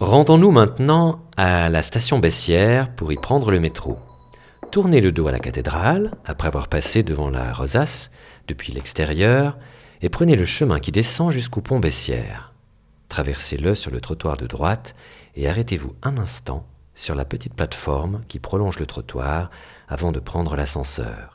Rendons-nous maintenant à la station Bessières pour y prendre le métro. Tournez le dos à la cathédrale, après avoir passé devant la rosace depuis l'extérieur, et prenez le chemin qui descend jusqu'au pont Bessières. Traversez-le sur le trottoir de droite et arrêtez-vous un instant sur la petite plateforme qui prolonge le trottoir avant de prendre l'ascenseur.